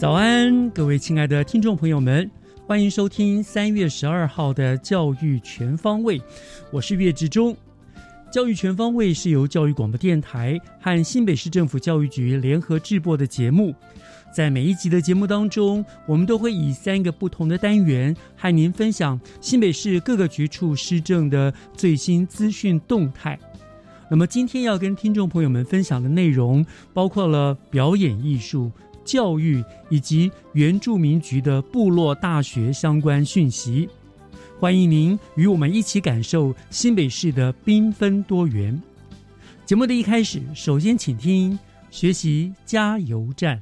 早安，各位亲爱的听众朋友们，欢迎收听三月十二号的《教育全方位》，我是岳志忠。《教育全方位》是由教育广播电台和新北市政府教育局联合制播的节目。在每一集的节目当中，我们都会以三个不同的单元和您分享新北市各个局处施政的最新资讯动态。那么，今天要跟听众朋友们分享的内容，包括了表演艺术。教育以及原住民局的部落大学相关讯息，欢迎您与我们一起感受新北市的缤纷多元。节目的一开始，首先请听学习加油站。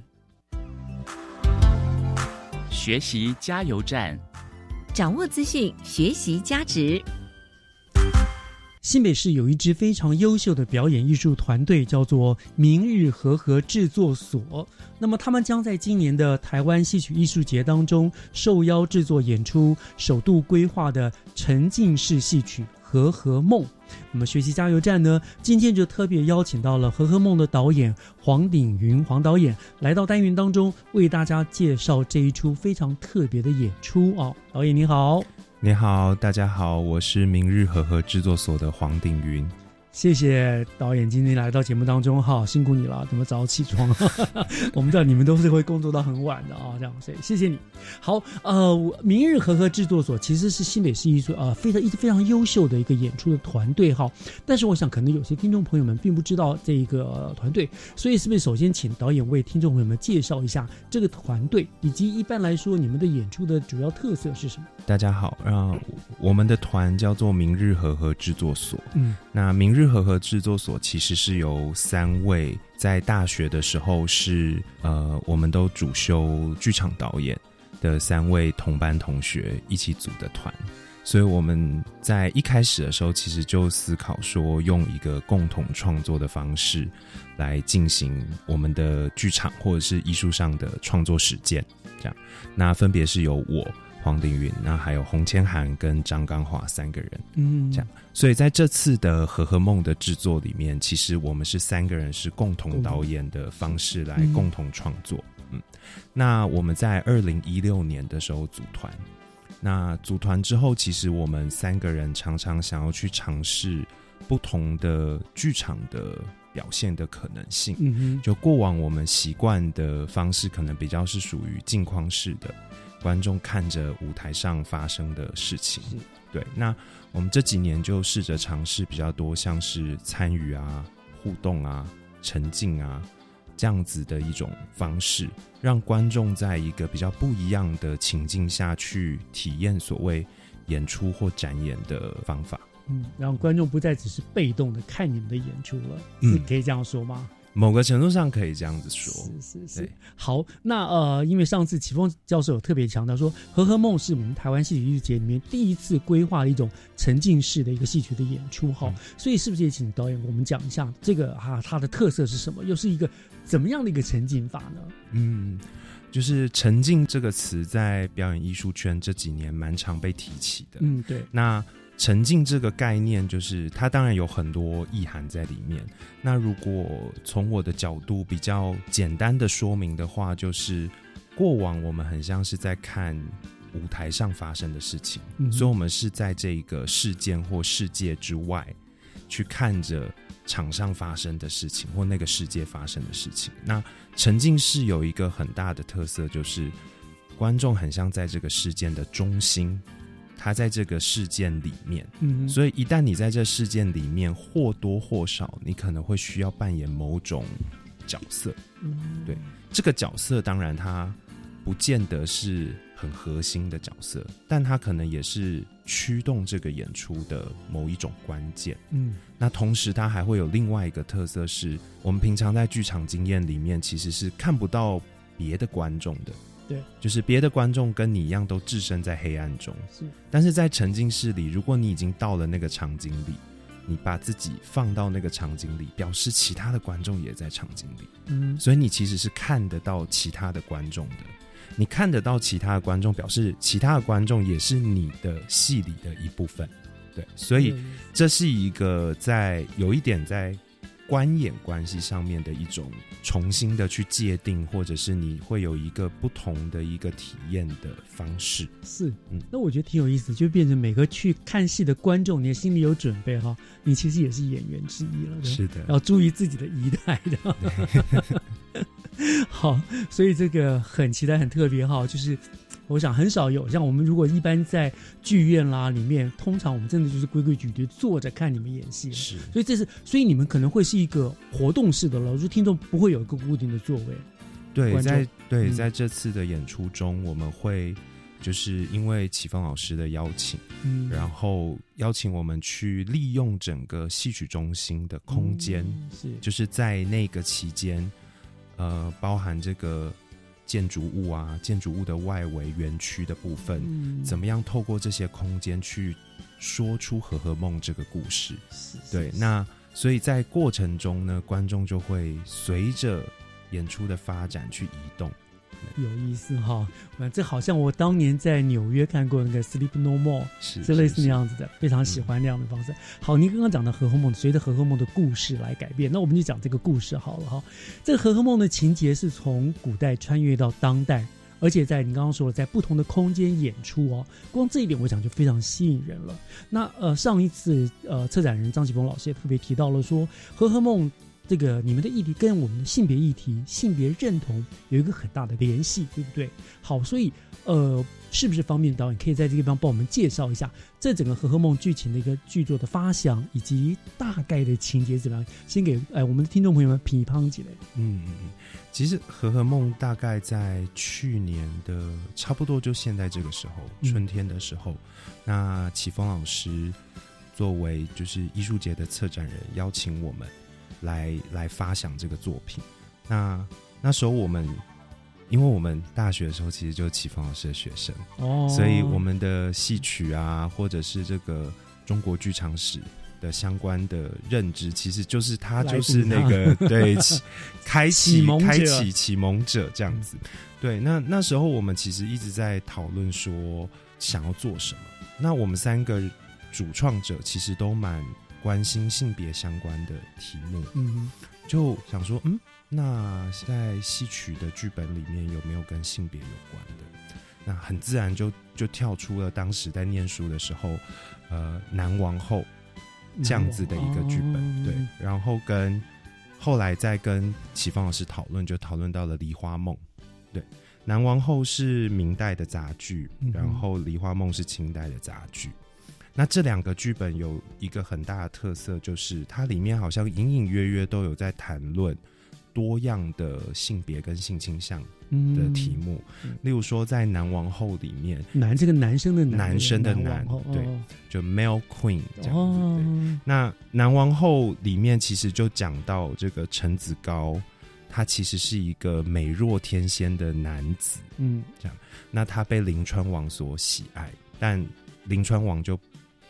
学习加油站，掌握资讯，学习价值。新北市有一支非常优秀的表演艺术团队，叫做明日和和制作所。那么，他们将在今年的台湾戏曲艺术节当中受邀制作演出，首度规划的沉浸式戏曲《和和梦》。那么，学习加油站呢，今天就特别邀请到了《和和梦》的导演黄鼎云黄导演来到单元当中，为大家介绍这一出非常特别的演出哦。导演你好。你好，大家好，我是明日和和制作所的黄鼎云。谢谢导演今天来到节目当中哈，辛苦你了，怎么早起床。我们知道你们都是会工作到很晚的啊，这样所以谢谢你。好，呃，明日和和制作所其实是新北市艺术呃，非常一直非常优秀的一个演出的团队哈。但是我想可能有些听众朋友们并不知道这一个团队，所以是不是首先请导演为听众朋友们介绍一下这个团队，以及一般来说你们的演出的主要特色是什么？大家好，啊，我们的团叫做明日和和制作所。嗯，那明日。和和制作所其实是由三位在大学的时候是呃，我们都主修剧场导演的三位同班同学一起组的团，所以我们在一开始的时候其实就思考说，用一个共同创作的方式来进行我们的剧场或者是艺术上的创作实践，这样，那分别是由我。黄定云，那还有洪千涵跟张刚华三个人，嗯，这样，所以在这次的《和和梦》的制作里面，其实我们是三个人是共同导演的方式来共同创作，嗯，那我们在二零一六年的时候组团，那组团之后，其实我们三个人常常想要去尝试不同的剧场的表现的可能性，嗯哼，就过往我们习惯的方式，可能比较是属于镜框式的。观众看着舞台上发生的事情，对。那我们这几年就试着尝试比较多，像是参与啊、互动啊、沉浸啊这样子的一种方式，让观众在一个比较不一样的情境下去体验所谓演出或展演的方法。嗯，让观众不再只是被动的看你们的演出了，嗯，可以这样说吗？某个程度上可以这样子说，是是是。好，那呃，因为上次启峰教授有特别强调说，《和和梦》是我们台湾戏曲艺术节里面第一次规划的一种沉浸式的一个戏曲的演出，哈。所以是不是也请导演我们讲一下这个哈它的特色是什么？又是一个怎么样的一个沉浸法呢？嗯，就是“沉浸”这个词在表演艺术圈这几年蛮常被提起的。嗯，对。那沉浸这个概念，就是它当然有很多意涵在里面。那如果从我的角度比较简单的说明的话，就是过往我们很像是在看舞台上发生的事情，所以我们是在这个事件或世界之外去看着场上发生的事情或那个世界发生的事情。那沉浸式有一个很大的特色，就是观众很像在这个事件的中心。他在这个事件里面，嗯，所以一旦你在这事件里面或多或少，你可能会需要扮演某种角色，嗯，对，这个角色当然他不见得是很核心的角色，但他可能也是驱动这个演出的某一种关键，嗯，那同时他还会有另外一个特色，是我们平常在剧场经验里面其实是看不到别的观众的。对，就是别的观众跟你一样都置身在黑暗中，是。但是在沉浸式里，如果你已经到了那个场景里，你把自己放到那个场景里，表示其他的观众也在场景里，嗯。所以你其实是看得到其他的观众的，你看得到其他的观众，表示其他的观众也是你的戏里的一部分，对。所以这是一个在有一点在。观演关系上面的一种重新的去界定，或者是你会有一个不同的一个体验的方式。是，嗯，那我觉得挺有意思，就变成每个去看戏的观众，你心里有准备哈，你其实也是演员之一了。是的，要注意自己的仪态的。好，所以这个很期待，很特别哈，就是。我想很少有像我们如果一般在剧院啦里面，通常我们真的就是规规矩矩坐着看你们演戏。是，所以这是，所以你们可能会是一个活动式的了，就听众不会有一个固定的座位。对，在对在这次的演出中，我们会就是因为启峰老师的邀请，嗯，然后邀请我们去利用整个戏曲中心的空间，是，就是在那个期间，呃，包含这个。建筑物啊，建筑物的外围园区的部分，怎么样透过这些空间去说出《和和梦》这个故事？对，那所以在过程中呢，观众就会随着演出的发展去移动。有意思哈，这好像我当年在纽约看过那个《Sleep No More》，是类似那样子的，非常喜欢那样的方式。好，您刚刚讲的《和和梦》，随着《和和梦》的故事来改变，那我们就讲这个故事好了哈。这个《和和梦》的情节是从古代穿越到当代，而且在你刚刚说了在不同的空间演出哦，光这一点我讲就非常吸引人了。那呃，上一次呃，策展人张启峰老师也特别提到了说，《和和梦》。这个你们的议题跟我们的性别议题、性别认同有一个很大的联系，对不对？好，所以呃，是不是方便导演可以在这个地方帮我们介绍一下这整个《和和梦》剧情的一个剧作的发想以及大概的情节怎么样？先给哎我们的听众朋友们评一评几类。嗯嗯嗯，其实《和和梦》大概在去年的差不多就现在这个时候，春天的时候，那启峰老师作为就是艺术节的策展人，邀请我们。来来发想这个作品，那那时候我们，因为我们大学的时候其实就是启峰老师的学生哦，所以我们的戏曲啊，或者是这个中国剧场史的相关的认知，其实就是他就是那个 对 开启开启启蒙者这样子。对，那那时候我们其实一直在讨论说想要做什么。那我们三个主创者其实都蛮。关心性别相关的题目，嗯，就想说，嗯，那在戏曲的剧本里面有没有跟性别有关的？那很自然就就跳出了当时在念书的时候，呃，男王后这样子的一个剧本，对。然后跟后来再跟启芳老师讨论，就讨论到了《梨花梦》，对，南王后是明代的杂剧，然后《梨花梦》是清代的杂剧。那这两个剧本有一个很大的特色，就是它里面好像隐隐约约都有在谈论多样的性别跟性倾向的题目。例如说，在男王后里面，男这个男生的男生的男，对，就 male queen 这样子。那男王后里面其实就讲到这个陈子高，他其实是一个美若天仙的男子，嗯，这样。那他被临川王所喜爱，但临川王就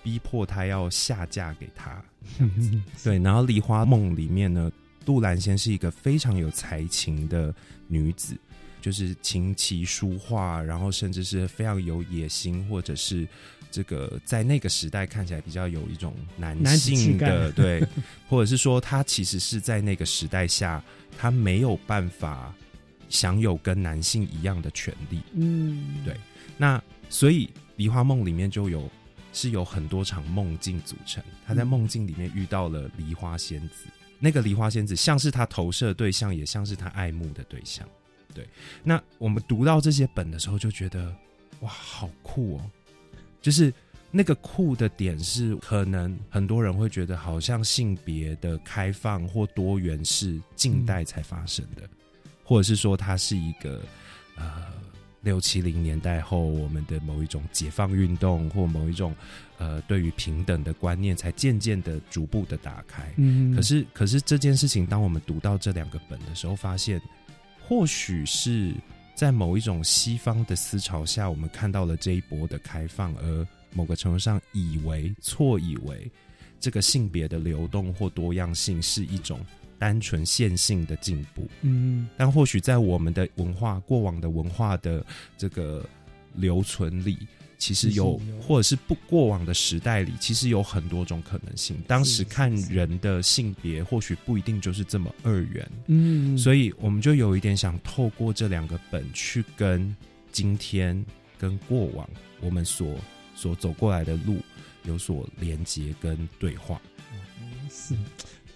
逼迫他要下嫁给他，对。然后《梨花梦》里面呢，杜兰仙是一个非常有才情的女子，就是琴棋书画，然后甚至是非常有野心，或者是这个在那个时代看起来比较有一种男性概的对，或者是说她其实是在那个时代下，她没有办法享有跟男性一样的权利。嗯，对那所以《梨花梦》里面就有是有很多场梦境组成，他在梦境里面遇到了梨花仙子，那个梨花仙子像是他投射对象，也像是他爱慕的对象。对，那我们读到这些本的时候，就觉得哇，好酷哦！就是那个酷的点是，可能很多人会觉得，好像性别的开放或多元是近代才发生的，或者是说它是一个呃六七零年代后我们的某一种解放运动或某一种呃对于平等的观念才渐渐的逐步的打开。嗯，可是，可是这件事情，当我们读到这两个本的时候，发现或许是在某一种西方的思潮下，我们看到了这一波的开放，而某个程度上以为错以为这个性别的流动或多样性是一种单纯线性的进步。嗯但或许在我们的文化过往的文化的这个留存里，其实有或者是不过往的时代里，其实有很多种可能性。当时看人的性别，或许不一定就是这么二元，嗯，所以我们就有一点想透过这两个本去跟今天跟过往我们所所走过来的路有所连接跟对话。是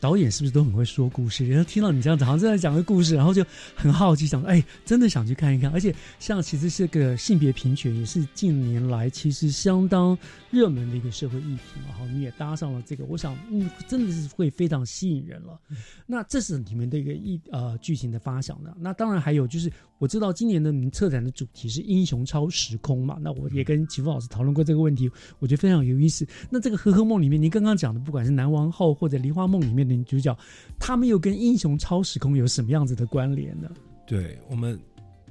导演是不是都很会说故事？然后听到你这样子，好像正在讲个故事，然后就很好奇，想说，哎，真的想去看一看。而且，像其实这个性别平权也是近年来其实相当热门的一个社会议题嘛。好，你也搭上了这个，我想，嗯，真的是会非常吸引人了。那这是你们的一个一呃剧情的发想呢。那当然还有就是，我知道今年的你们策展的主题是英雄超时空嘛。那我也跟齐峰老师讨论过这个问题，我觉得非常有意思。那这个《和合梦》里面，您刚刚讲的，不管是南王后或者梨花梦里面的女主角，他们又跟英雄超时空有什么样子的关联呢？对我们，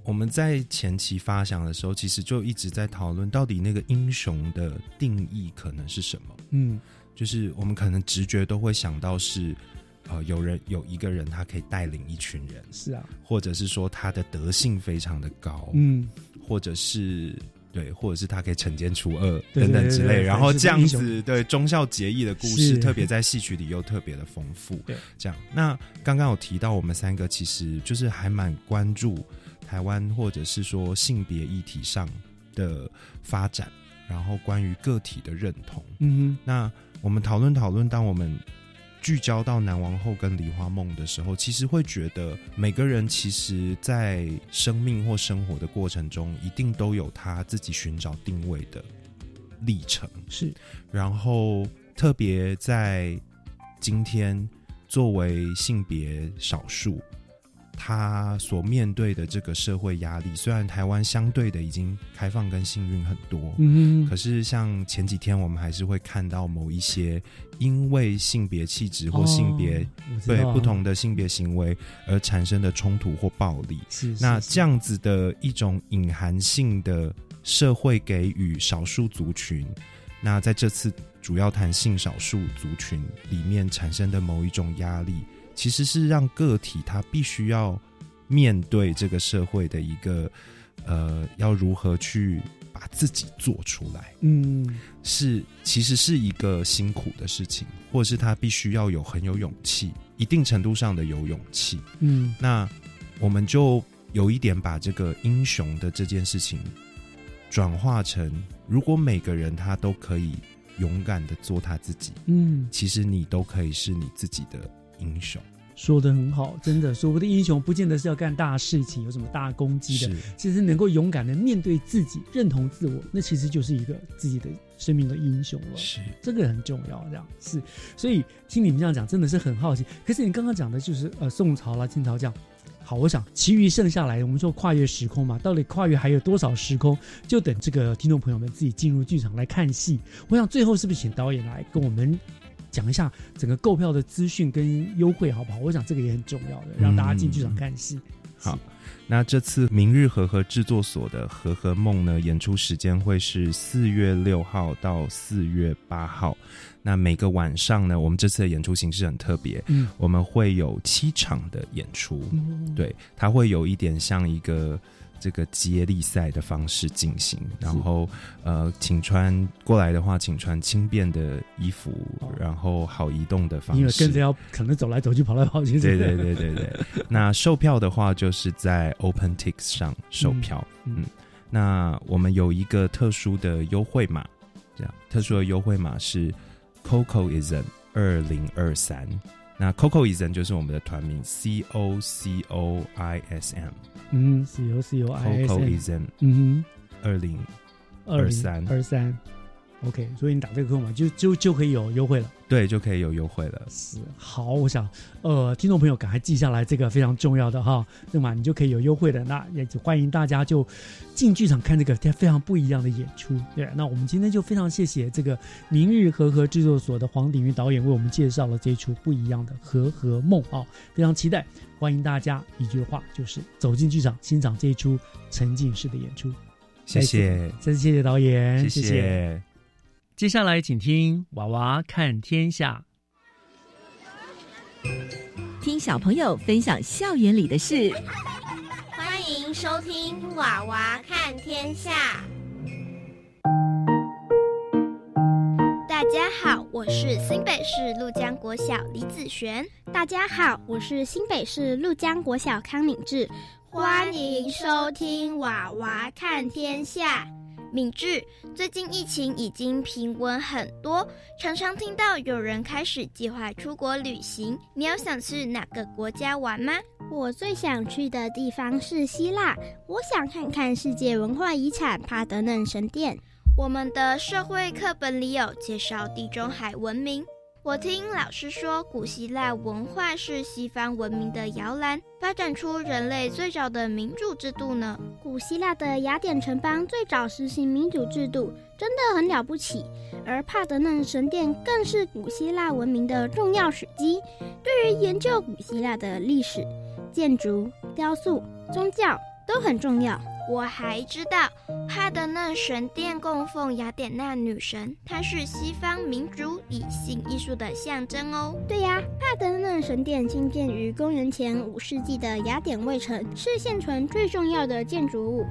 我们在前期发想的时候，其实就一直在讨论，到底那个英雄的定义可能是什么？嗯。就是我们可能直觉都会想到是，呃，有人有一个人他可以带领一群人，是啊，或者是说他的德性非常的高，嗯，或者是对，或者是他可以惩奸除恶等等之类。然后这样子对忠孝节义的故事，特别在戏曲里又特别的丰富。对，这样。那刚刚有提到，我们三个其实就是还蛮关注台湾或者是说性别议题上的发展，然后关于个体的认同。嗯哼那我们讨论讨论，当我们聚焦到南王后跟梨花梦的时候，其实会觉得每个人其实，在生命或生活的过程中，一定都有他自己寻找定位的历程。是，然后特别在今天，作为性别少数，他所面对的这个社会压力，虽然台湾相对的已经开放跟幸运很多，嗯可是像前几天我们还是会看到某一些因为性别气质或性别、对不同的性别行为而产生的冲突或暴力。是那这样子的一种隐含性的社会给予少数族群，那在这次主要谈性少数族群里面产生的某一种压力，其实是让个体他必须要面对这个社会的一个呃，要如何去把自己做出来，嗯是其实是一个辛苦的事情，或者是他必须要有很有勇气，一定程度上的有勇气。嗯。那我们就有一点把这个英雄的这件事情转化成，如果每个人他都可以勇敢的做他自己，嗯，其实你都可以是你自己的英雄。说的很好，真的，所谓的英雄不见得是要干大事情，有什么大功绩的，其实能够勇敢的面对自己，认同自我，那其实就是一个自己的生命的英雄了。是，这个很重要，这样是，所以听你们这样讲，真的是很好奇。可是你刚刚讲的就是呃宋朝啦、清朝这样，好，我想其余剩下来，我们说跨越时空嘛，到底跨越还有多少时空，就等这个听众朋友们自己进入剧场来看戏。我想最后是不是请导演来跟我们讲一下整个购票的资讯跟优惠，好不好？我想这个也很重要的，让大家进剧场看戏。好，那这次明日和合制作所的《和合梦》呢，演出时间会是四月六号到四月八号。那每个晚上呢，我们这次的演出形式很特别，嗯，我们会有七场的演出。嗯，对，它会有一点像一个这个接力赛的方式进行，然后呃，请穿过来的话，请穿轻便的衣服，然后好移动的方式，因为跟着要可能走来走去、跑来跑去。对对对对对。那售票的话，就是在 OpenTix 上售票。嗯，那我们有一个特殊的优惠码，这样特殊的优惠码是 CocoIsm 二零二三。那 CocoIsm 就是我们的团名，C O C O I S M。嗯，C O C O I S M。嗯哼，二零二三二三。OK，所以你打这个扣码就就就可以有优惠了。对，就可以有优惠了。是好，我想呃，听众朋友赶快记下来这个非常重要的哈，那么你就可以有优惠的。那也欢迎大家就进剧场看这个非常不一样的演出。对，那我们今天就非常谢谢这个明日和和制作所的黄鼎玉导演为我们介绍了这一出不一样的《和和梦》啊，非常期待。欢迎大家一句话就是走进剧场欣赏这一出沉浸式的演出。谢谢，再次谢谢导演，谢谢。接下来，请听《娃娃看天下》，听小朋友分享校园里的事。欢迎收听《娃娃看天下》。大家好，我是新北市陆江国小李子璇。大家好，我是新北市陆江国小康敏智。欢迎收听《娃娃看天下》。敏智，最近疫情已经平稳很多，常常听到有人开始计划出国旅行。你有想去哪个国家玩吗？我最想去的地方是希腊，我想看看世界文化遗产帕德嫩神殿。我们的社会课本里有介绍地中海文明。我听老师说，古希腊文化是西方文明的摇篮，发展出人类最早的民主制度呢。古希腊的雅典城邦最早实行民主制度，真的很了不起。而帕德嫩神殿更是古希腊文明的重要史迹。对于研究古希腊的历史、建筑、雕塑、宗教都很重要。我还知道，帕德嫩神殿供奉雅典娜女神，她是西方民主理性艺术的象征哦。对呀，帕德嫩神殿兴建于公元前五世纪的雅典卫城，是现存最重要的建筑物。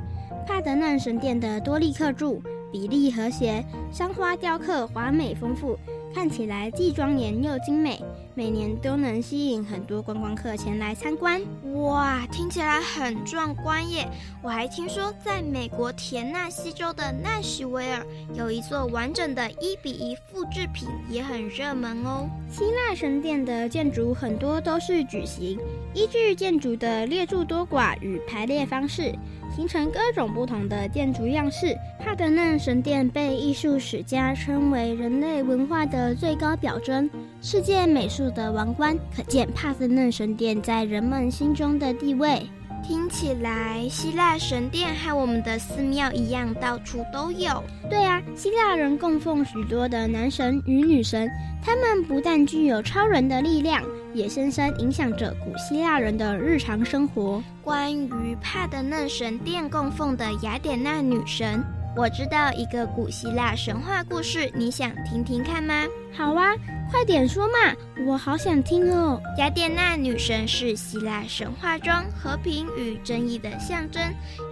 帕德嫩神殿的多立克柱比例和谐，山花雕刻华美丰富。看起来既庄严又精美，每年都能吸引很多观光客前来参观。哇，听起来很壮观耶！我还听说，在美国田纳西州的纳什维尔有一座完整的一比一复制品，也很热门哦。希腊神殿的建筑很多都是矩形，依据建筑的列柱多寡与排列方式。形成各种不同的建筑样式。帕德嫩神殿被艺术史家称为人类文化的最高表征，世界美术的王冠，可见帕德嫩神殿在人们心中的地位。听起来，希腊神殿和我们的寺庙一样，到处都有。对啊，希腊人供奉许多的男神与女神，他们不但具有超人的力量，也深深影响着古希腊人的日常生活。关于帕德嫩神殿供奉的雅典娜女神。我知道一个古希腊神话故事，你想听听看吗？好啊，快点说嘛，我好想听哦。雅典娜女神是希腊神话中和平与正义的象征，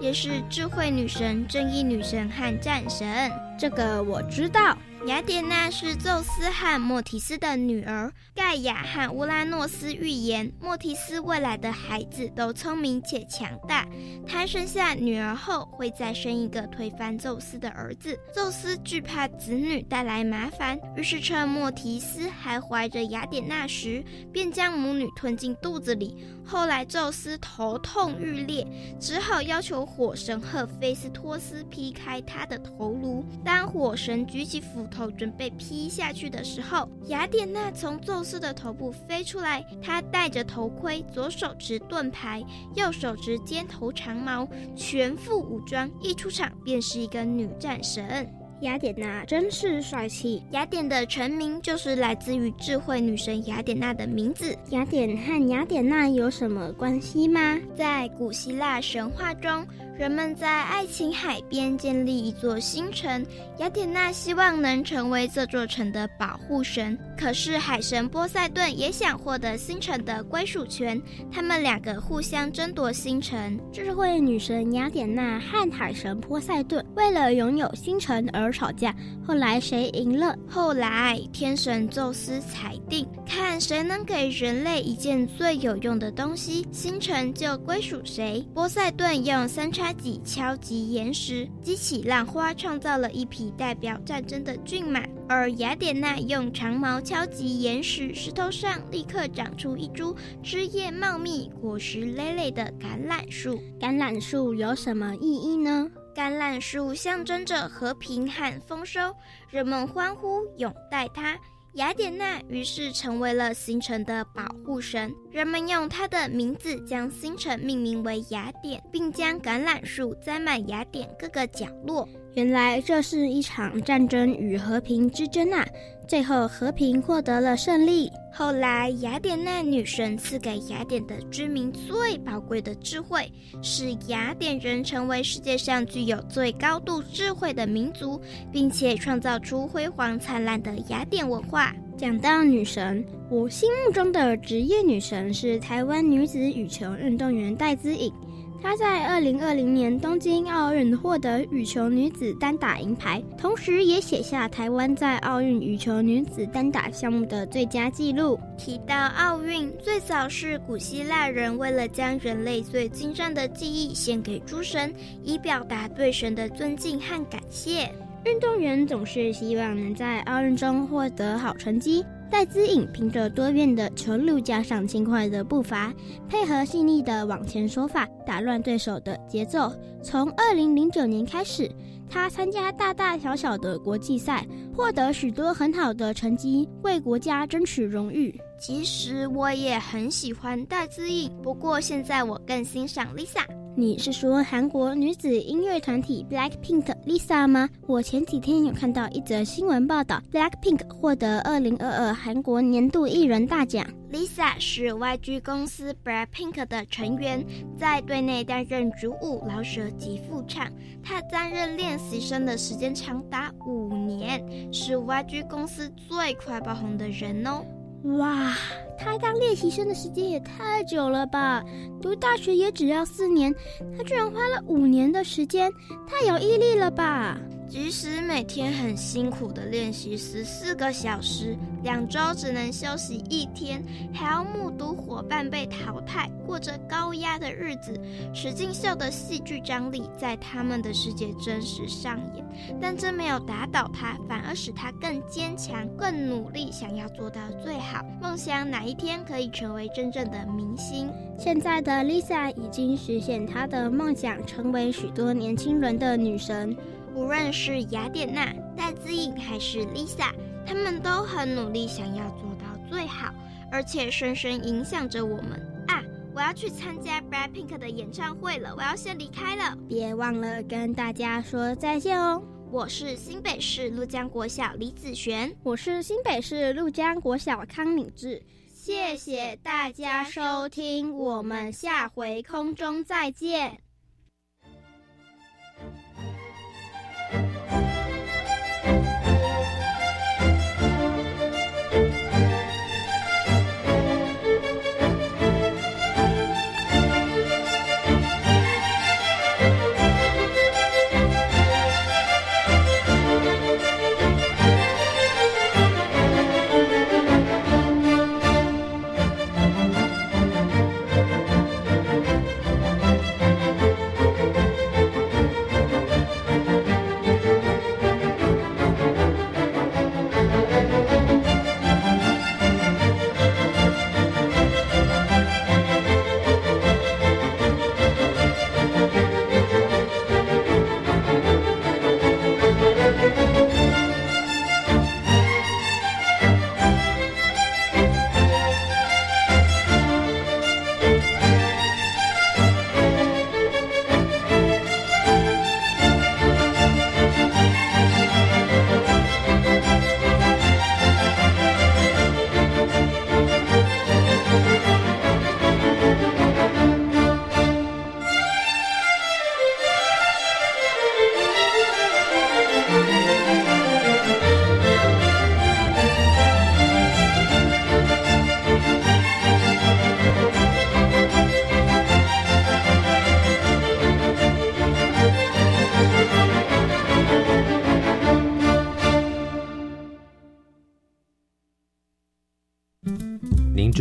也是智慧女神、正义女神和战神。这个我知道。雅典娜是宙斯和莫提斯的女儿。盖亚和乌拉诺斯预言，莫提斯未来的孩子都聪明且强大。他生下女儿后，会再生一个推翻宙斯的儿子。宙斯惧怕子女带来麻烦，于是趁莫提斯还怀着雅典娜时，便将母女吞进肚子里。后来宙斯头痛欲裂，只好要求火神赫菲斯托斯劈开他的头颅。当火神举起斧头准备劈下去的时候，雅典娜从宙斯的头部飞出来。她戴着头盔，左手持盾牌，右手持尖头长矛，全副武装，一出场便是一个女战神。雅典娜真是帅气。雅典的成名就是来自于智慧女神雅典娜的名字。雅典和雅典娜有什么关系吗？在古希腊神话中。人们在爱琴海边建立一座新城，雅典娜希望能成为这座城的保护神。可是海神波塞顿也想获得新城的归属权，他们两个互相争夺新城。智慧女神雅典娜和海神波塞顿为了拥有新城而吵架，后来谁赢了？后来天神宙斯裁定，看谁能给人类一件最有用的东西，新城就归属谁。波塞顿用三叉戟敲击岩石，激起浪花，创造了一匹代表战争的骏马；而雅典娜用长矛。敲击岩石，石头上立刻长出一株枝叶茂密、果实累累的橄榄树。橄榄树有什么意义呢？橄榄树象征着和平和丰收，人们欢呼拥戴它。雅典娜于是成为了星辰的保护神，人们用她的名字将星辰命名为雅典，并将橄榄树栽满雅典各个角落。原来这是一场战争与和平之争啊！最后和平获得了胜利。后来，雅典娜女神赐给雅典的居民最宝贵的智慧，使雅典人成为世界上具有最高度智慧的民族，并且创造出辉煌灿烂的雅典文化。讲到女神，我心目中的职业女神是台湾女子羽球运动员戴资颖。她在二零二零年东京奥运获得羽球女子单打银牌，同时也写下台湾在奥运羽球女子单打项目的最佳纪录。提到奥运，最早是古希腊人为了将人类最精湛的技艺献给诸神，以表达对神的尊敬和感谢。运动员总是希望能在奥运中获得好成绩。戴资颖凭着多变的球路，加上轻快的步伐，配合细腻的往前手法，打乱对手的节奏。从二零零九年开始，他参加大大小小的国际赛，获得许多很好的成绩，为国家争取荣誉。其实我也很喜欢戴资颖，不过现在我更欣赏 Lisa。你是说韩国女子音乐团体 Blackpink Lisa 吗？我前几天有看到一则新闻报道，Blackpink 获得二零二二韩国年度艺人大奖。Lisa 是 YG 公司 Blackpink 的成员，在队内担任主舞、老舌及副唱。她担任练习生的时间长达五年，是 YG 公司最快爆红的人哦。哇，他当练习生的时间也太久了吧？读大学也只要四年，他居然花了五年的时间，太有毅力了吧？即使每天很辛苦的练习十四个小时，两周只能休息一天，还要目睹伙伴被淘汰，过着高压的日子。石进秀的戏剧张力在他们的世界真实上演，但这没有打倒他，反而使他更坚强、更努力，想要做到最好，梦想哪一天可以成为真正的明星。现在的 Lisa 已经实现她的梦想，成为许多年轻人的女神。无论是雅典娜、戴姿颖还是 Lisa，他们都很努力，想要做到最好，而且深深影响着我们啊！我要去参加 Blackpink 的演唱会了，我要先离开了，别忘了跟大家说再见哦！我是新北市陆江国小李子璇，我是新北市陆江国小康敏智，谢谢大家收听，我们下回空中再见。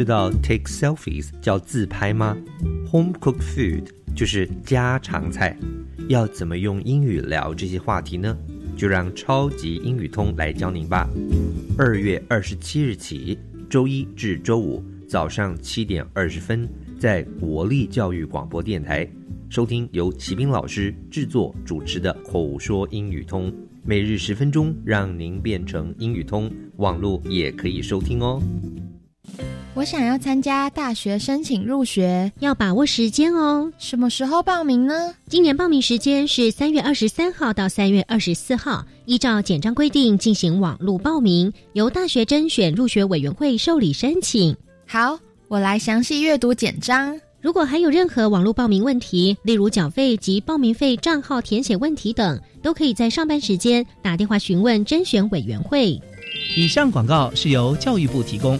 知道 take selfies 叫自拍吗？Home cooked food 就是家常菜。要怎么用英语聊这些话题呢？就让超级英语通来教您吧。二月二十七日起，周一至周五早上七点二十分，在国立教育广播电台收听由齐斌老师制作主持的口说英语通。每日十分钟，让您变成英语通。网络也可以收听哦。我想要参加大学申请入学，要把握时间哦。什么时候报名呢？今年报名时间是三月二十三号到三月二十四号，依照简章规定进行网络报名，由大学甄选入学委员会受理申请。好，我来详细阅读简章。如果还有任何网络报名问题，例如缴费及报名费账号填写问题等，都可以在上班时间打电话询问甄选委员会。以上广告是由教育部提供。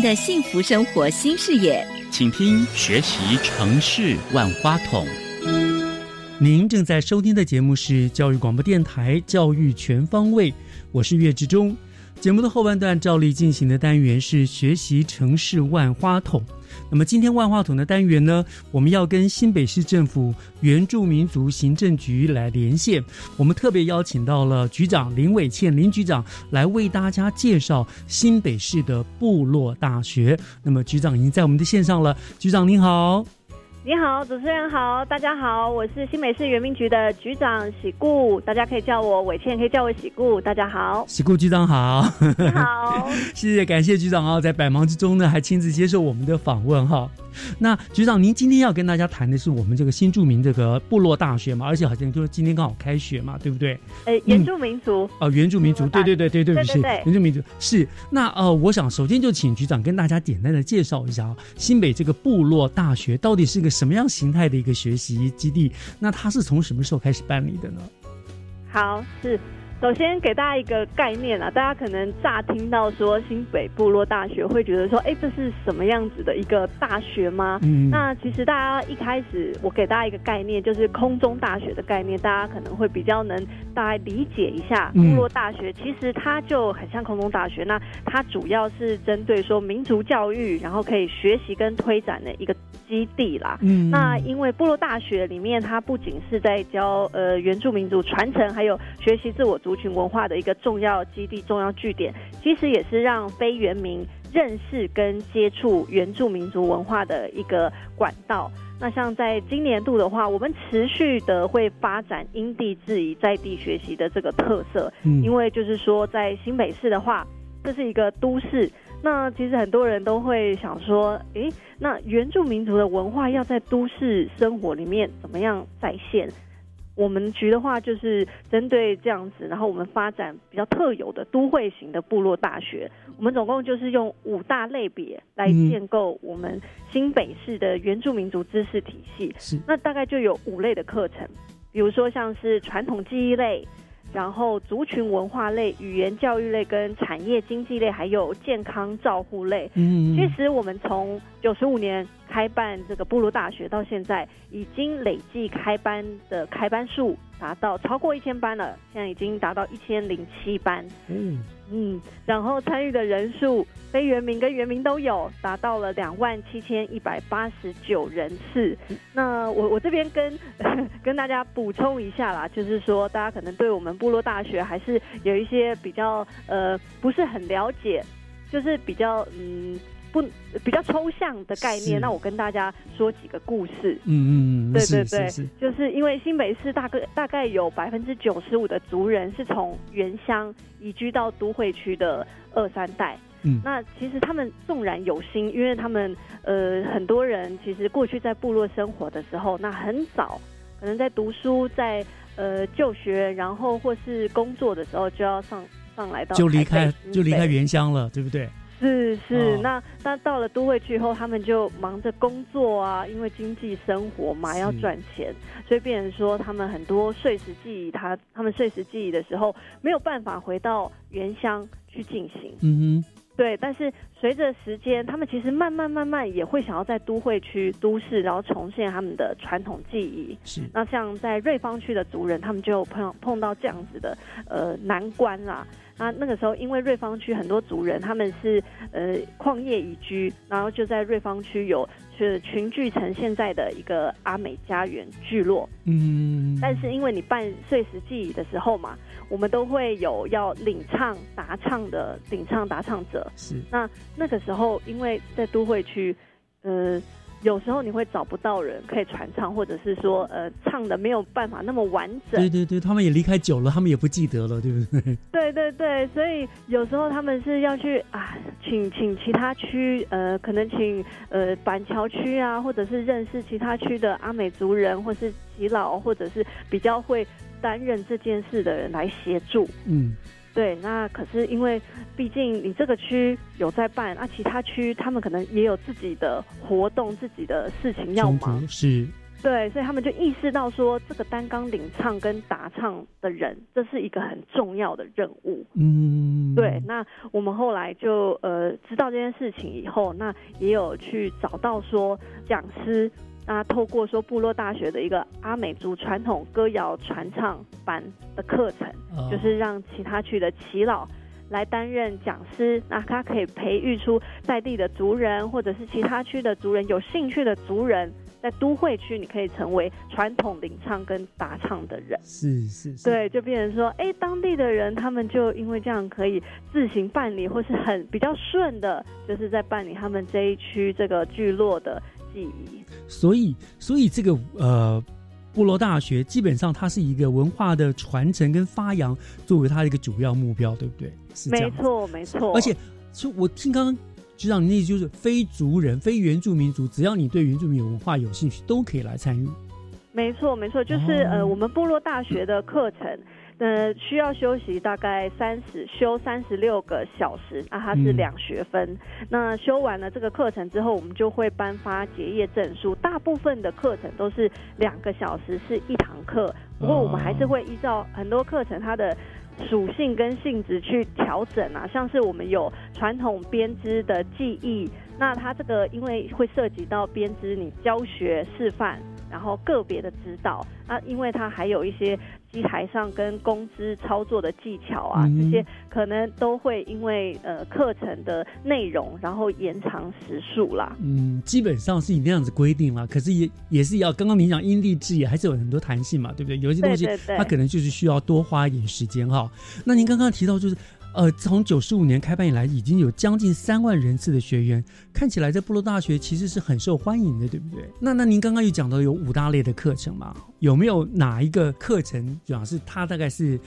的幸福生活新视野。请听《学习城市万花筒》。您正在收听的节目是教育广播电台《教育全方位》，我是岳志忠。节目的后半段照例进行的单元是《学习城市万花筒》。那么今天万花筒的单元呢，我们要跟新北市政府原住民族行政局来连线。我们特别邀请到了局长林伟倩林局长来为大家介绍新北市的部落大学。那么局长已经在我们的线上了，局长您好。你好，主持人好，大家好，我是新北市原民局的局长喜顾，大家可以叫我伟倩，可以叫我喜顾，大家好，喜顾局长好，你好，谢谢，感谢局长啊，在百忙之中呢，还亲自接受我们的访问哈。那局长，您今天要跟大家谈的是我们这个新著名这个部落大学嘛，而且好像就是今天刚好开学嘛，对不对？呃，原住民族。哦，原住民族，对对对对对对是原住民族。是。那呃，我想首先就请局长跟大家简单的介绍一下啊，新北这个部落大学到底是个什么样形态的一个学习基地？那它是从什么时候开始办理的呢？好，是。首先给大家一个概念啊，大家可能乍听到说新北部落大学，会觉得说，哎，这是什么样子的一个大学吗？嗯，那其实大家一开始我给大家一个概念，就是空中大学的概念，大家可能会比较能大概理解一下。部落大学其实它就很像空中大学，那它主要是针对说民族教育，然后可以学习跟推展的一个基地啦。嗯，那因为部落大学里面，它不仅是在教呃原住民族传承，还有学习自我。族群文化的一个重要基地、重要据点，其实也是让非原民认识跟接触原住民族文化的一个管道。那像在今年度的话，我们持续的会发展因地制宜、在地学习的这个特色。嗯，因为就是说，在新北市的话，这是一个都市。那其实很多人都会想说，诶，那原住民族的文化要在都市生活里面怎么样再现？我们局的话，就是针对这样子，然后我们发展比较特有的都会型的部落大学。我们总共就是用五大类别来建构我们新北市的原住民族知识体系。是，那大概就有五类的课程，比如说像是传统记忆类，然后族群文化类、语言教育类、跟产业经济类，还有健康照护类。嗯，其实我们从九十五年开办这个部落大学到现在，已经累计开班的开班数达到超过一千班了，现在已经达到一千零七班。嗯嗯，然后参与的人数，非原民跟原民都有，达到了两万七千一百八十九人次。那我我这边跟 跟大家补充一下啦，就是说大家可能对我们部落大学还是有一些比较呃不是很了解，就是比较嗯。不比较抽象的概念，那我跟大家说几个故事。嗯嗯嗯，对对对，就是因为新北市大概大概有百分之九十五的族人是从原乡移居到都会区的二三代。嗯，那其实他们纵然有心，因为他们呃很多人其实过去在部落生活的时候，那很早可能在读书、在呃就学，然后或是工作的时候就要上上来到就离开就离开原乡了，对不对？是是，那那到了都会区后，他们就忙着工作啊，因为经济生活嘛，要赚钱，所以变成说他们很多碎石记忆，他他们碎石记忆的时候没有办法回到原乡去进行。嗯哼，对。但是随着时间，他们其实慢慢慢慢也会想要在都会区都市，然后重现他们的传统记忆。是。那像在瑞芳区的族人，他们就碰碰到这样子的呃难关啦。那那个时候，因为瑞芳区很多族人他们是呃矿业移居，然后就在瑞芳区有是群聚成现在的一个阿美家园聚落。嗯，但是因为你办碎石记忆的时候嘛，我们都会有要领唱答唱的领唱答唱者。是，那那个时候因为在都会区，呃。有时候你会找不到人可以传唱，或者是说，呃，唱的没有办法那么完整。对对对，他们也离开久了，他们也不记得了，对不对？对对对，所以有时候他们是要去啊，请请其他区，呃，可能请呃板桥区啊，或者是认识其他区的阿美族人，或是耆老，或者是比较会担任这件事的人来协助。嗯。对，那可是因为，毕竟你这个区有在办，那其他区他们可能也有自己的活动、自己的事情要忙，是。对，所以他们就意识到说，这个单纲领唱跟答唱的人，这是一个很重要的任务。嗯，对。那我们后来就呃知道这件事情以后，那也有去找到说讲师。那透过说部落大学的一个阿美族传统歌谣传唱班的课程，就是让其他区的耆老来担任讲师，那他可以培育出在地的族人，或者是其他区的族人有兴趣的族人，在都会区你可以成为传统领唱跟打唱的人。是是，对，就变成说，哎，当地的人他们就因为这样可以自行办理，或是很比较顺的，就是在办理他们这一区这个聚落的。记忆，所以，所以这个呃，部落大学基本上它是一个文化的传承跟发扬作为它的一个主要目标，对不对？是没错，没错。而且，就我听刚刚局长，你的意思就是非族人、非原住民族，只要你对原住民文化有兴趣，都可以来参与。没错，没错，就是呃，我们部落大学的课程。呃，需要休息大概三十休三十六个小时，那它是两学分。那修完了这个课程之后，我们就会颁发结业证书。大部分的课程都是两个小时是一堂课，不过我们还是会依照很多课程它的属性跟性质去调整啊。像是我们有传统编织的技艺，那它这个因为会涉及到编织，你教学示范。然后个别的指导，那因为它还有一些机台上跟工资操作的技巧啊，这些可能都会因为呃课程的内容，然后延长时数啦。嗯，基本上是以那样子规定啦，可是也也是要刚刚您讲因地制宜，还是有很多弹性嘛，对不对？有一些东西它可能就是需要多花一点时间哈。那您刚刚提到就是。呃，从九十五年开办以来，已经有将近三万人次的学员，看起来在部落大学其实是很受欢迎的，对不对？那那您刚刚有讲到有五大类的课程嘛，有没有哪一个课程主要是它大概是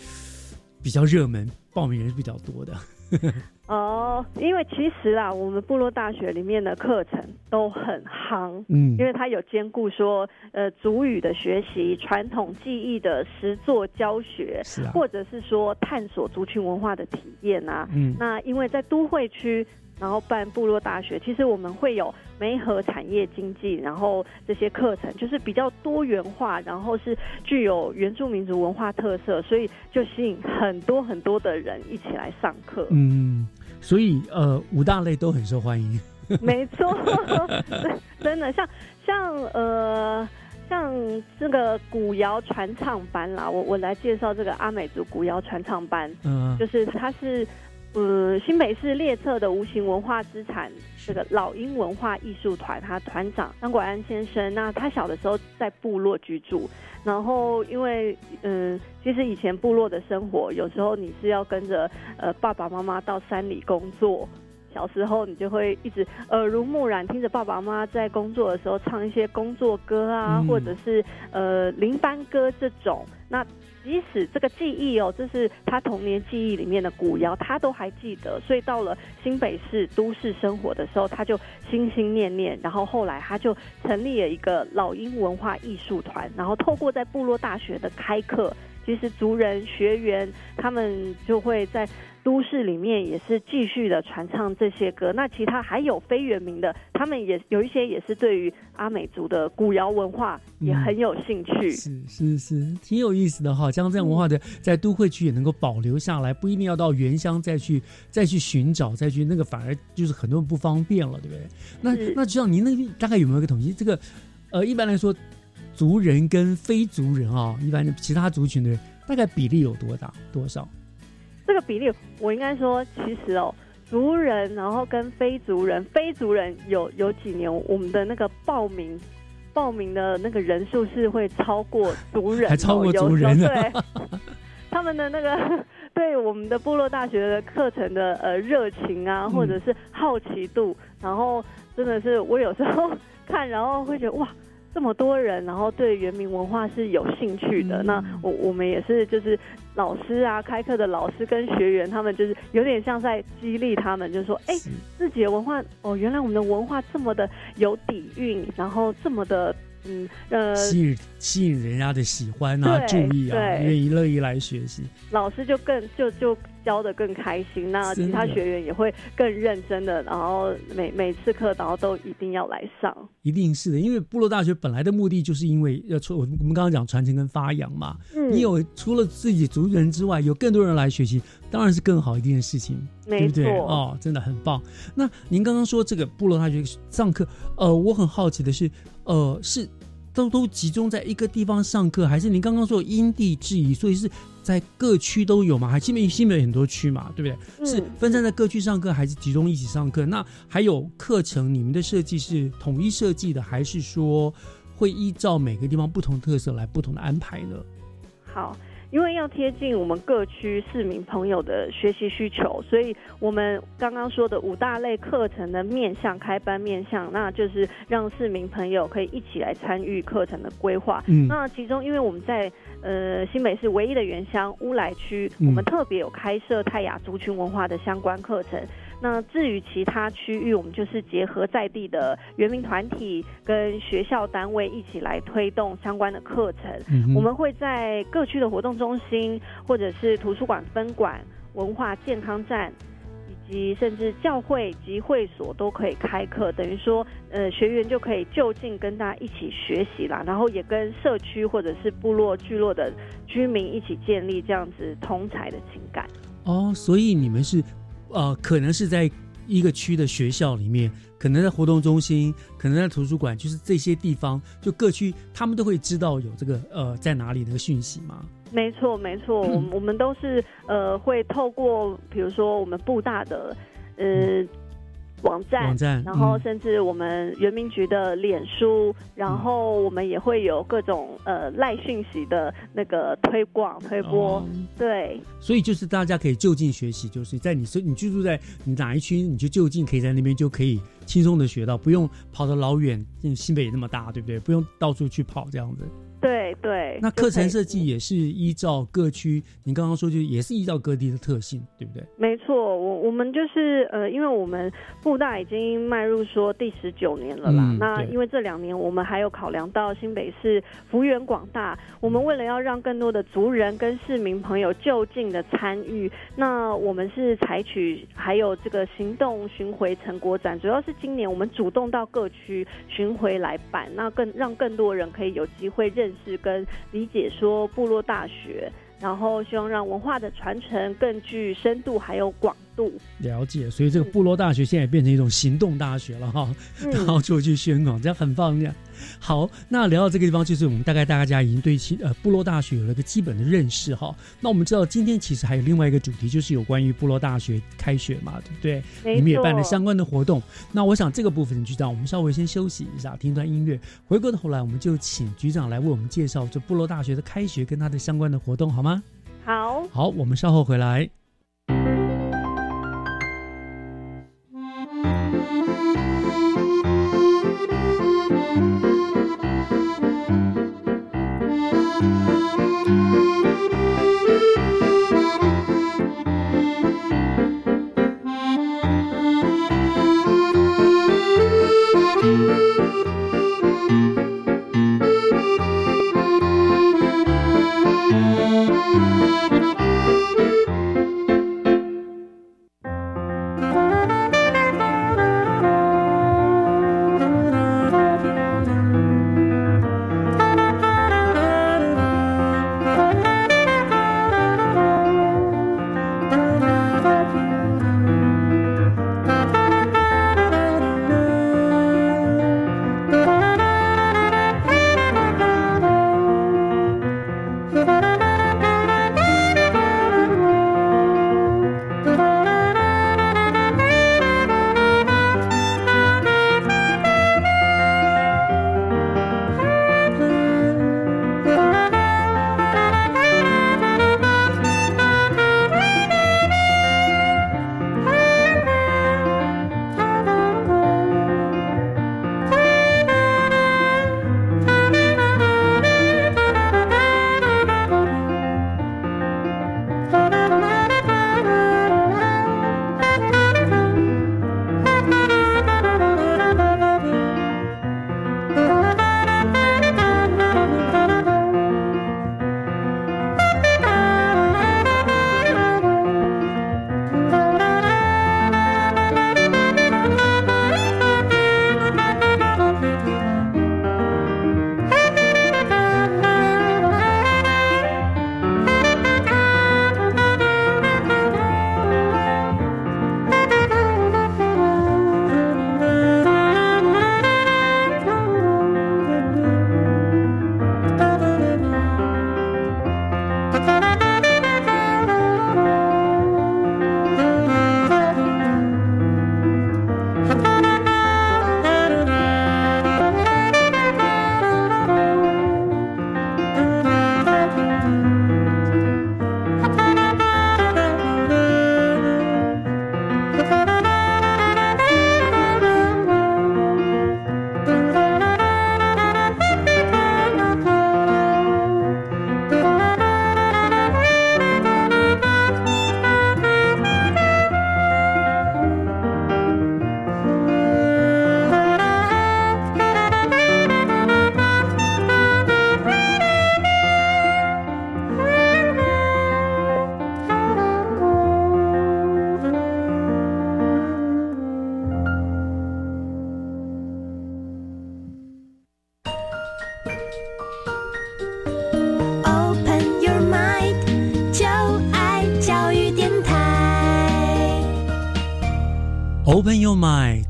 比较热门，报名人是比较多的？哦，因为其实啊，我们部落大学里面的课程都很夯，嗯，因为它有兼顾说，呃，主语的学习、传统技艺的实作教学，是啊，或者是说探索族群文化的体验啊，嗯，那因为在都会区。然后办部落大学，其实我们会有媒合产业经济，然后这些课程就是比较多元化，然后是具有原住民族文化特色，所以就吸引很多很多的人一起来上课。嗯，所以呃五大类都很受欢迎。没错，真的像像呃像这个古谣传唱班啦，我我来介绍这个阿美族古谣传唱班，嗯，就是它是。呃，新北市列册的无形文化资产，这个老鹰文化艺术团，他团长张国安先生，那他小的时候在部落居住，然后因为嗯，其实以前部落的生活，有时候你是要跟着呃爸爸妈妈到山里工作，小时候你就会一直耳濡目染，听着爸爸妈妈在工作的时候唱一些工作歌啊，或者是呃林班歌这种，那。即使这个记忆哦，这是他童年记忆里面的古谣，他都还记得。所以到了新北市都市生活的时候，他就心心念念。然后后来他就成立了一个老鹰文化艺术团，然后透过在部落大学的开课，其实族人学员他们就会在。都市里面也是继续的传唱这些歌，那其他还有非原名的，他们也有一些也是对于阿美族的古谣文化也很有兴趣。是是是，挺有意思的哈，将这样文化的在都会区也能够保留下来，不一定要到原乡再去再去寻找再去那个，反而就是很多人不方便了，对不对？那那知道您那边大概有没有一个统计？这个呃，一般来说，族人跟非族人啊，一般的其他族群的人，大概比例有多大多少？这个比例，我应该说，其实哦，族人然后跟非族人，非族人有有几年，我们的那个报名报名的那个人数是会超过族人，还超过族人对，他们的那个 对我们的部落大学的课程的呃热情啊，或者是好奇度，然后真的是我有时候 看，然后会觉得哇。这么多人，然后对原民文化是有兴趣的。那我我们也是，就是老师啊，开课的老师跟学员，他们就是有点像在激励他们，就是说，哎，自己的文化哦，原来我们的文化这么的有底蕴，然后这么的。嗯呃，吸引吸引人家的喜欢啊，注意啊，愿意乐意来学习，老师就更就就教的更开心，那其他学员也会更认真的，然后每每次课，然后都一定要来上，一定是的，因为部落大学本来的目的就是因为要传，我们刚刚讲传承跟发扬嘛，嗯，你有除了自己族人之外，有更多人来学习，当然是更好一件事情，对不对？哦，真的很棒。那您刚刚说这个部落大学上课，呃，我很好奇的是。呃，是都都集中在一个地方上课，还是您刚刚说因地制宜，所以是在各区都有嘛？还新北新北很多区嘛，对不对？是分散在各区上课，还是集中一起上课？那还有课程，你们的设计是统一设计的，还是说会依照每个地方不同特色来不同的安排呢？好。因为要贴近我们各区市民朋友的学习需求，所以我们刚刚说的五大类课程的面向开班面向，那就是让市民朋友可以一起来参与课程的规划。嗯，那其中因为我们在呃新北市唯一的原乡乌来区，我们特别有开设泰雅族群文化的相关课程。那至于其他区域，我们就是结合在地的原民团体跟学校单位一起来推动相关的课程。我们会在各区的活动中心，或者是图书馆分馆、文化健康站，以及甚至教会及会所都可以开课。等于说，呃，学员就可以就近跟大家一起学习啦，然后也跟社区或者是部落聚落的居民一起建立这样子同才的情感。哦，所以你们是。呃，可能是在一个区的学校里面，可能在活动中心，可能在图书馆，就是这些地方，就各区他们都会知道有这个呃在哪里那个讯息吗？没错，没错，我我们都是呃会透过比如说我们布大的呃。网站，然后甚至我们原民局的脸书，然后我们也会有各种呃赖讯息的那个推广推播，对。所以就是大家可以就近学习，就是在你你居住在你哪一区，你就就近可以在那边就可以轻松的学到，不用跑得老远，新北也那么大，对不对？不用到处去跑这样子。对对，那课程设计也是依照各区，你刚刚说就也是依照各地的特性，对不对？没错，我我们就是呃，因为我们布大已经迈入说第十九年了啦。那因为这两年我们还有考量到新北市幅员广大，我们为了要让更多的族人跟市民朋友就近的参与，那我们是采取还有这个行动巡回成果展，主要是今年我们主动到各区巡回来办，那更让更多人可以有机会认。是跟理解说部落大学，然后希望让文化的传承更具深度还有广度。了解，所以这个部落大学现在也变成一种行动大学了哈，然后就去宣广，这样很棒。这样好，那聊到这个地方，就是我们大概大家已经对其呃部落大学有了个基本的认识哈。那我们知道今天其实还有另外一个主题，就是有关于部落大学开学嘛，对不对？你们也办了相关的活动。那我想这个部分局长，我们稍微先休息一下，听段音乐。回过头来，我们就请局长来为我们介绍这部落大学的开学跟它的相关的活动，好吗？好，好，我们稍后回来。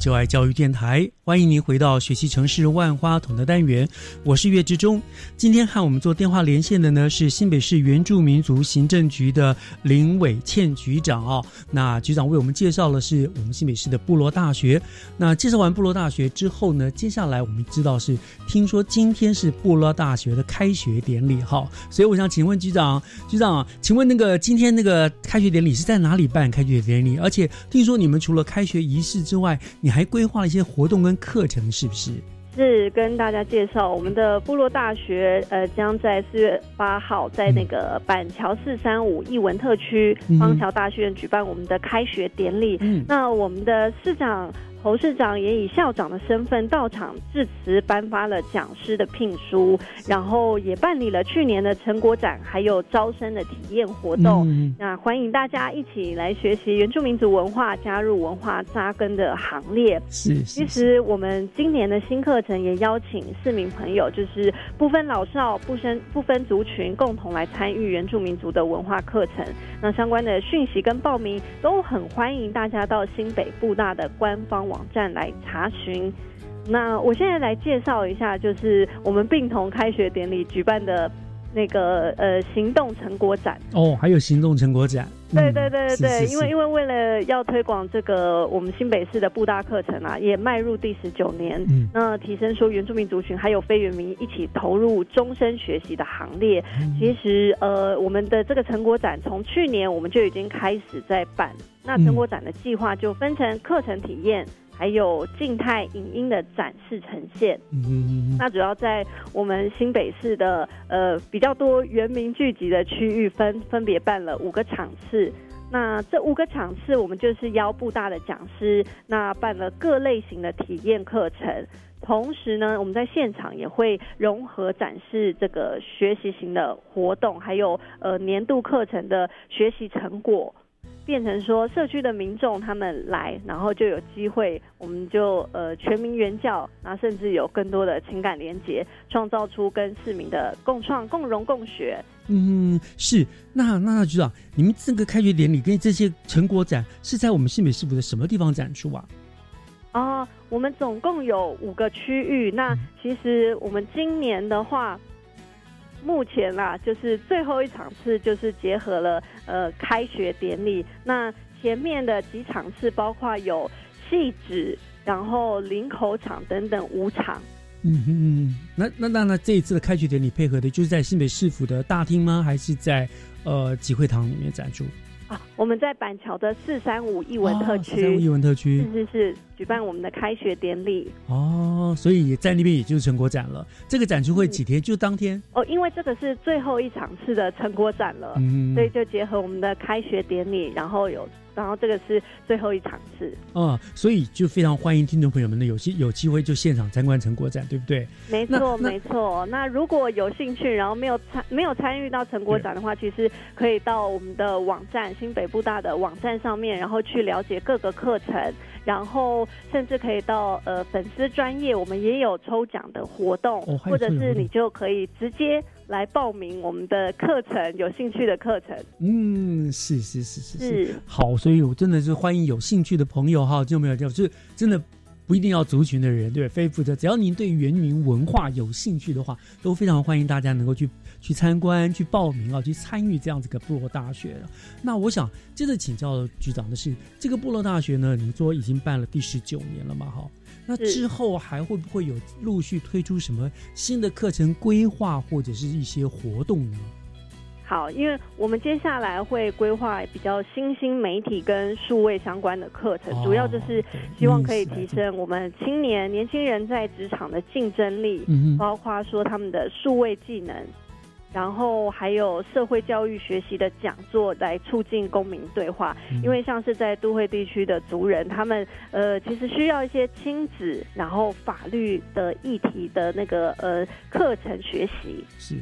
就爱教育电台，欢迎您回到学习城市万花筒的单元，我是岳志忠。今天和我们做电话连线的呢是新北市原住民族行政局的林伟倩局长哦。那局长为我们介绍的是我们新北市的部落大学。那介绍完部落大学之后呢，接下来我们知道是听说今天是部落大学的开学典礼哈，所以我想请问局长，局长，请问那个今天那个开学典礼是在哪里办开学典礼？而且听说你们除了开学仪式之外，你还规划了一些活动跟课程，是不是？是跟大家介绍，我们的部落大学呃将在四月八号在那个板桥四三五艺文特区方桥大学院举办我们的开学典礼。嗯，那我们的市长。侯市长也以校长的身份到场致辞，颁发了讲师的聘书，然后也办理了去年的成果展，还有招生的体验活动。嗯那欢迎大家一起来学习原住民族文化，加入文化扎根的行列。是，其实我们今年的新课程也邀请市民朋友，就是不分老少、不分不分族群，共同来参与原住民族的文化课程。那相关的讯息跟报名都很欢迎大家到新北布大的官方。网站来查询。那我现在来介绍一下，就是我们并同开学典礼举办的那个呃行动成果展哦，还有行动成果展。对对对对对，因为因为为了要推广这个我们新北市的布大课程啊，也迈入第十九年，那提升说原住民族群还有非原民一起投入终身学习的行列。其实呃，我们的这个成果展从去年我们就已经开始在办，那成果展的计划就分成课程体验。还有静态影音的展示呈现，嗯，那主要在我们新北市的呃比较多原民聚集的区域，分分别办了五个场次。那这五个场次，我们就是邀布大的讲师，那办了各类型的体验课程。同时呢，我们在现场也会融合展示这个学习型的活动，还有呃年度课程的学习成果。变成说社区的民众他们来，然后就有机会，我们就呃全民援教，然后甚至有更多的情感连结，创造出跟市民的共创、共荣、共学。嗯，是。那那局长，你们这个开学典礼跟这些成果展是在我们新北市府的什么地方展出啊？哦，我们总共有五个区域。那其实我们今年的话。目前啦，就是最后一场次，就是结合了呃开学典礼。那前面的几场次，包括有戏子，然后领口场等等五场。嗯嗯，那那那那这一次的开学典礼配合的就是在新北市府的大厅吗？还是在呃集会堂里面展出？我们在板桥的四三五艺文特区，四三五艺文特区是是是举办我们的开学典礼哦，所以在那边也就是成果展了。这个展出会几天？就当天哦，因为这个是最后一场次的成果展了，所以就结合我们的开学典礼，然后有。然后这个是最后一场次，嗯，所以就非常欢迎听众朋友们呢，有机有机会就现场参观成果展，对不对？没错，没错。那如果有兴趣，然后没有参没有参与到成果展的话，其实可以到我们的网站新北部大的网站上面，然后去了解各个课程，然后甚至可以到呃粉丝专业，我们也有抽奖的活动，或者是你就可以直接。来报名我们的课程，有兴趣的课程。嗯，是是是是是，好，所以我真的是欢迎有兴趣的朋友哈，就没有就是真的不一定要族群的人，对，非负责，只要您对原民文化有兴趣的话，都非常欢迎大家能够去去参观、去报名啊，去参与这样子个部落大学。那我想接着请教局长的是，这个部落大学呢，你说已经办了第十九年了嘛？哈。那之后还会不会有陆续推出什么新的课程规划或者是一些活动呢？好，因为我们接下来会规划比较新兴媒体跟数位相关的课程，主要就是希望可以提升我们青年年轻人在职场的竞争力，包括说他们的数位技能。然后还有社会教育学习的讲座来促进公民对话，因为像是在都会地区的族人，他们呃其实需要一些亲子，然后法律的议题的那个呃课程学习。是，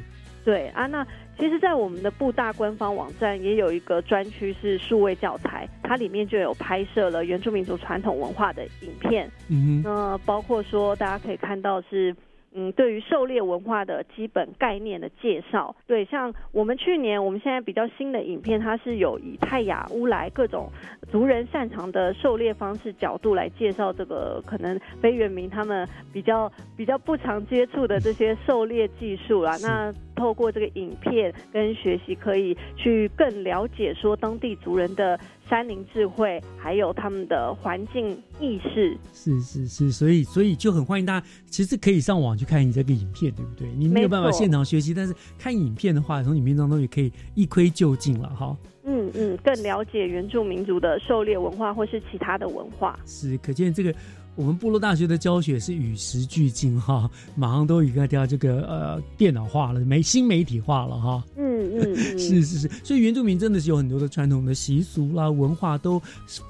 对啊，那其实，在我们的布大官方网站也有一个专区是数位教材，它里面就有拍摄了原住民族传统文化的影片。嗯，那包括说大家可以看到是。嗯，对于狩猎文化的基本概念的介绍，对，像我们去年，我们现在比较新的影片，它是有以泰雅乌来各种族人擅长的狩猎方式角度来介绍这个可能非原民他们比较比较不常接触的这些狩猎技术啦。那透过这个影片跟学习，可以去更了解说当地族人的。山林智慧，还有他们的环境意识，是是是，所以所以就很欢迎大家，其实可以上网去看你这个影片，对不对？你没有办法现场学习，但是看影片的话，从影片当中也可以一窥究竟了哈。嗯嗯，更了解原住民族的狩猎文化或是其他的文化，是可见这个。我们部落大学的教学是与时俱进哈，马上都已经要这个呃电脑化了，媒新媒体化了哈。嗯嗯嗯，是是是，所以原住民真的是有很多的传统的习俗啦、文化，都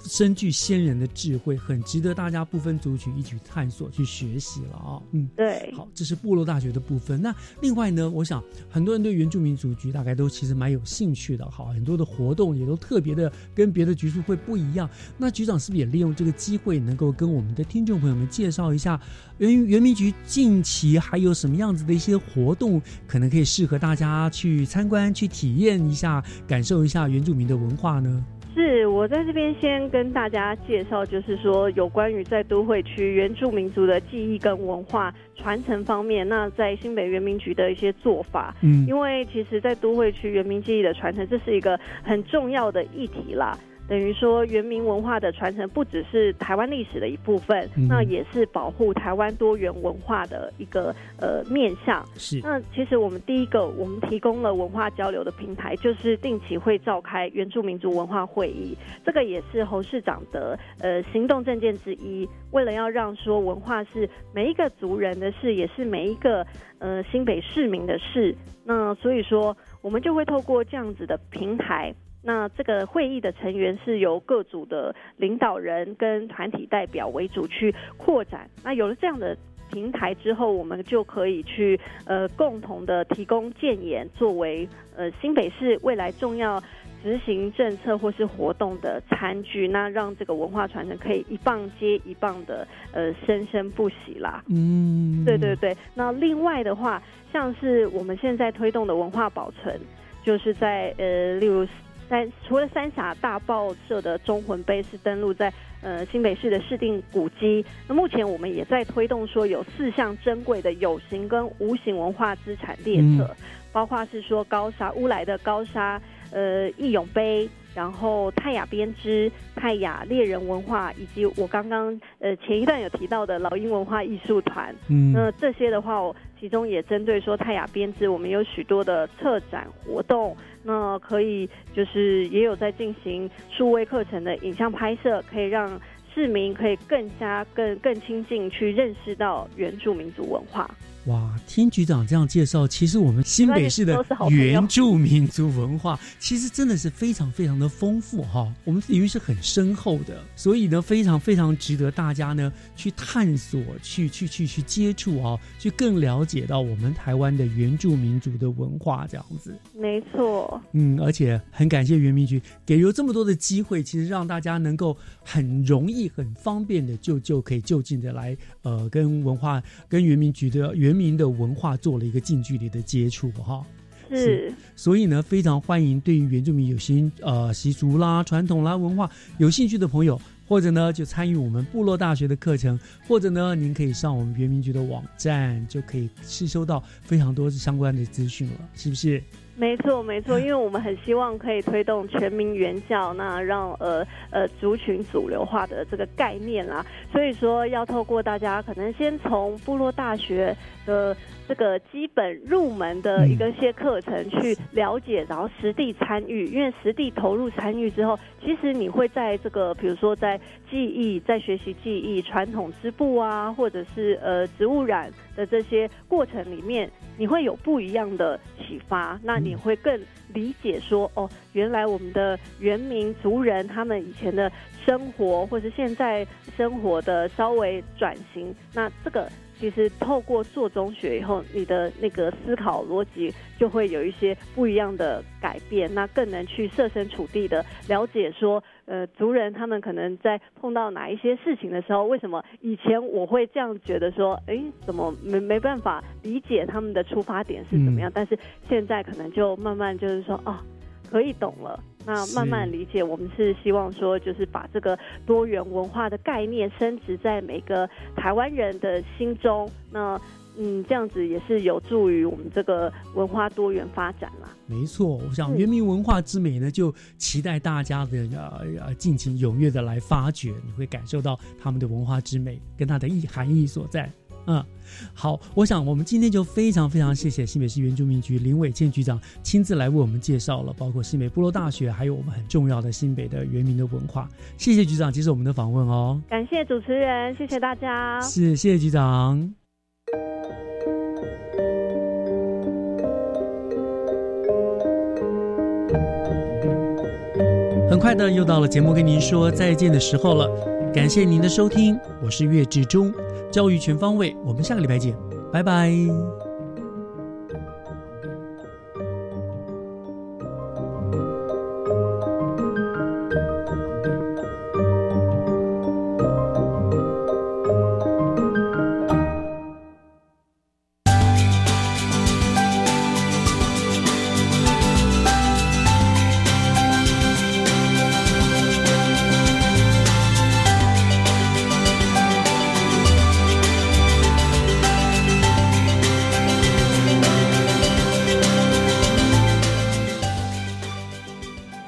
深具先人的智慧，很值得大家不分族群一起探索、去学习了啊。嗯，对。好，这是部落大学的部分。那另外呢，我想很多人对原住民族局大概都其实蛮有兴趣的。好，很多的活动也都特别的跟别的局处会不一样。那局长是不是也利用这个机会，能够跟我们的听众朋友们介绍一下原原民局近期还有什么样子的一些活动，可能可以适合大家去参观、去体验一下、感受一下原住民的文化呢？是我在这边先跟大家介绍，就是说有关于在都会区原住民族的记忆跟文化传承方面，那在新北原民局的一些做法。嗯，因为其实，在都会区原民记忆的传承，这是一个很重要的议题啦。等于说，原民文化的传承不只是台湾历史的一部分，那也是保护台湾多元文化的一个呃面向。是。那其实我们第一个，我们提供了文化交流的平台，就是定期会召开原住民族文化会议。这个也是侯市长的呃行动证件之一。为了要让说文化是每一个族人的事，也是每一个呃新北市民的事。那所以说，我们就会透过这样子的平台。那这个会议的成员是由各组的领导人跟团体代表为主去扩展。那有了这样的平台之后，我们就可以去呃共同的提供建言，作为呃新北市未来重要执行政策或是活动的餐具。那让这个文化传承可以一棒接一棒的呃生生不息啦。嗯，对对对。那另外的话，像是我们现在推动的文化保存，就是在呃例如。三除了三峡大报社的中魂碑是登录在呃新北市的市定古迹，那目前我们也在推动说有四项珍贵的有形跟无形文化资产列册，包括是说高沙乌来的高沙呃义勇碑，然后泰雅编织、泰雅猎人文化，以及我刚刚呃前一段有提到的老鹰文化艺术团，嗯，那这些的话，我其中也针对说泰雅编织，我们有许多的策展活动。那可以，就是也有在进行数位课程的影像拍摄，可以让市民可以更加更更亲近去认识到原住民族文化。哇，听局长这样介绍，其实我们新北市的原住民族文化，其实真的是非常非常的丰富哈。我们领域是很深厚的，所以呢，非常非常值得大家呢去探索、去去去去接触啊，去更了解到我们台湾的原住民族的文化这样子。没错，嗯，而且很感谢原民局给了这么多的机会，其实让大家能够很容易、很方便的就就可以就近的来呃跟文化、跟原民局的原。人民的文化做了一个近距离的接触，哈，是，所以呢，非常欢迎对于原住民有新呃习俗啦、传统啦、文化有兴趣的朋友，或者呢就参与我们部落大学的课程，或者呢您可以上我们原民局的网站，就可以吸收到非常多相关的资讯了，是不是？没错，没错，因为我们很希望可以推动全民援教，那让呃呃族群主流化的这个概念啦，所以说要透过大家可能先从部落大学的。这个基本入门的一个些课程去了解，然后实地参与，因为实地投入参与之后，其实你会在这个比如说在记忆、在学习记忆、传统织布啊，或者是呃植物染的这些过程里面，你会有不一样的启发。那你会更理解说，哦，原来我们的原民族人他们以前的生活，或者现在生活的稍微转型，那这个。其实透过做中学以后，你的那个思考逻辑就会有一些不一样的改变，那更能去设身处地的了解说，呃，族人他们可能在碰到哪一些事情的时候，为什么以前我会这样觉得说，哎，怎么没没办法理解他们的出发点是怎么样？但是现在可能就慢慢就是说，哦，可以懂了。那慢慢理解，我们是希望说，就是把这个多元文化的概念升值在每个台湾人的心中。那嗯，这样子也是有助于我们这个文化多元发展啦。没错，我想原民文化之美呢，就期待大家的呃呃尽情踊跃的来发掘，你会感受到他们的文化之美跟它的意含义所在。嗯，好，我想我们今天就非常非常谢谢新北市原住民局林伟健局长亲自来为我们介绍了，包括新北部落大学，还有我们很重要的新北的原民的文化。谢谢局长接受我们的访问哦，感谢主持人，谢谢大家，是谢谢局长。很快的又到了节目跟您说再见的时候了，感谢您的收听，我是岳志忠，教育全方位，我们下个礼拜见，拜拜。